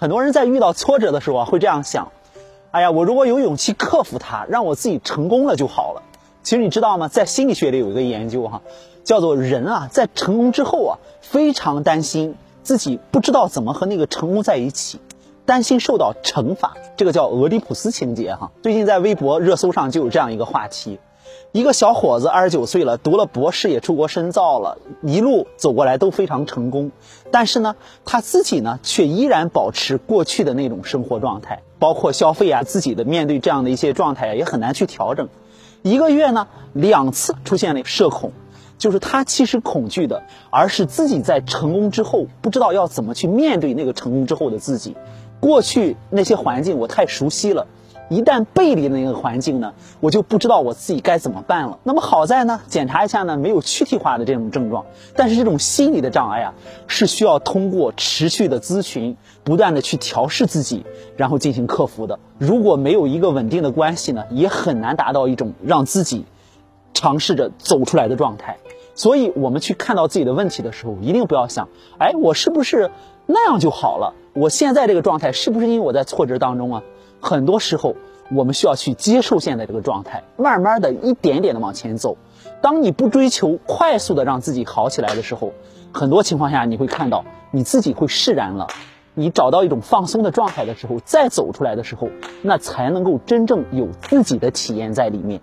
很多人在遇到挫折的时候啊，会这样想：哎呀，我如果有勇气克服它，让我自己成功了就好了。其实你知道吗？在心理学里有一个研究哈，叫做人啊，在成功之后啊，非常担心自己不知道怎么和那个成功在一起，担心受到惩罚。这个叫俄狄浦斯情节哈。最近在微博热搜上就有这样一个话题。一个小伙子二十九岁了，读了博士也出国深造了，一路走过来都非常成功。但是呢，他自己呢却依然保持过去的那种生活状态，包括消费啊，自己的面对这样的一些状态也很难去调整。一个月呢两次出现了社恐，就是他其实恐惧的，而是自己在成功之后不知道要怎么去面对那个成功之后的自己。过去那些环境我太熟悉了。一旦背离那个环境呢，我就不知道我自己该怎么办了。那么好在呢，检查一下呢，没有躯体化的这种症状。但是这种心理的障碍啊，是需要通过持续的咨询，不断的去调试自己，然后进行克服的。如果没有一个稳定的关系呢，也很难达到一种让自己尝试着走出来的状态。所以，我们去看到自己的问题的时候，一定不要想，哎，我是不是那样就好了？我现在这个状态是不是因为我在挫折当中啊？很多时候，我们需要去接受现在这个状态，慢慢的一点点的往前走。当你不追求快速的让自己好起来的时候，很多情况下你会看到你自己会释然了。你找到一种放松的状态的时候，再走出来的时候，那才能够真正有自己的体验在里面。